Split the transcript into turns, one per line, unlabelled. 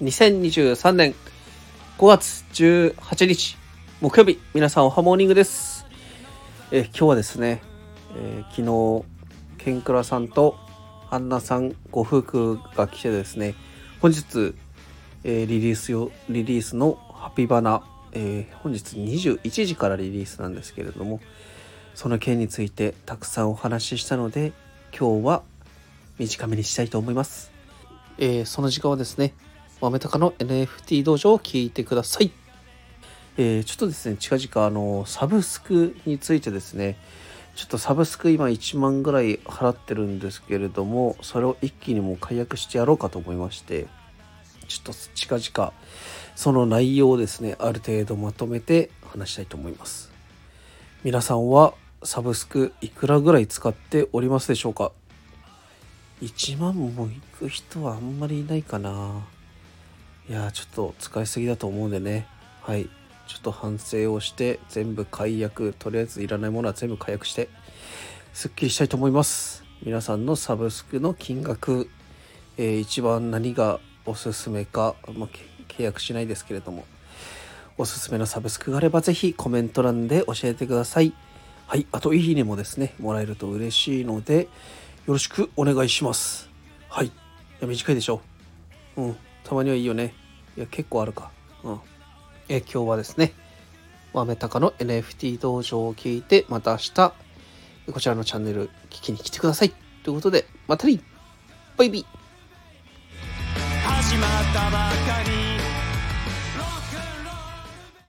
2023年5月18日木曜日皆さんおはモーニングです。え今日はですね、えー、昨日ケンクラさんとアンナさんご夫婦が来てですね本日、えー、リリースよリリースのハピバナ、えー、本日21時からリリースなんですけれどもその件についてたくさんお話ししたので今日は短めにしたいと思います、えー、その時間はですね豆高の NFT 道場を聞いてください。えー、ちょっとですね、近々あの、サブスクについてですね、ちょっとサブスク今1万ぐらい払ってるんですけれども、それを一気にもう解約してやろうかと思いまして、ちょっと近々その内容をですね、ある程度まとめて話したいと思います。皆さんはサブスクいくらぐらい使っておりますでしょうか？1万もいく人はあんまりいないかないやちょっと使いすぎだと思うんでね。はい。ちょっと反省をして全部解約とりあえずいらないものは全部解約してすっきりしたいと思います。皆さんのサブスクの金額、えー、一番何がおすすめか、まあ、契約しないですけれどもおすすめのサブスクがあればぜひコメント欄で教えてください。はい。あといいねもですねもらえると嬉しいのでよろしくお願いします。はい。いや短いでしょ。うん。たまにはいいよね。いや、結構あるか。うん。え、今日はですね、豆高の NFT 道場を聞いて、また明日、こちらのチャンネル聞きに来てください。ということで、またねバイビー始まったば